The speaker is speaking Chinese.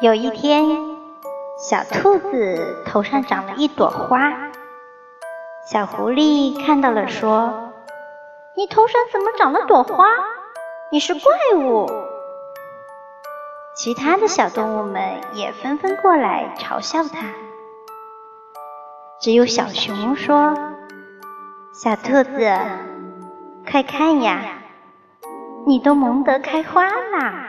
有一天，小兔子头上长了一朵花。小狐狸看到了，说：“你头上怎么长了朵花？你是怪物。”其他的小动物们也纷纷过来嘲笑它。只有小熊说：“小兔子，快看呀，你都萌得开花了。”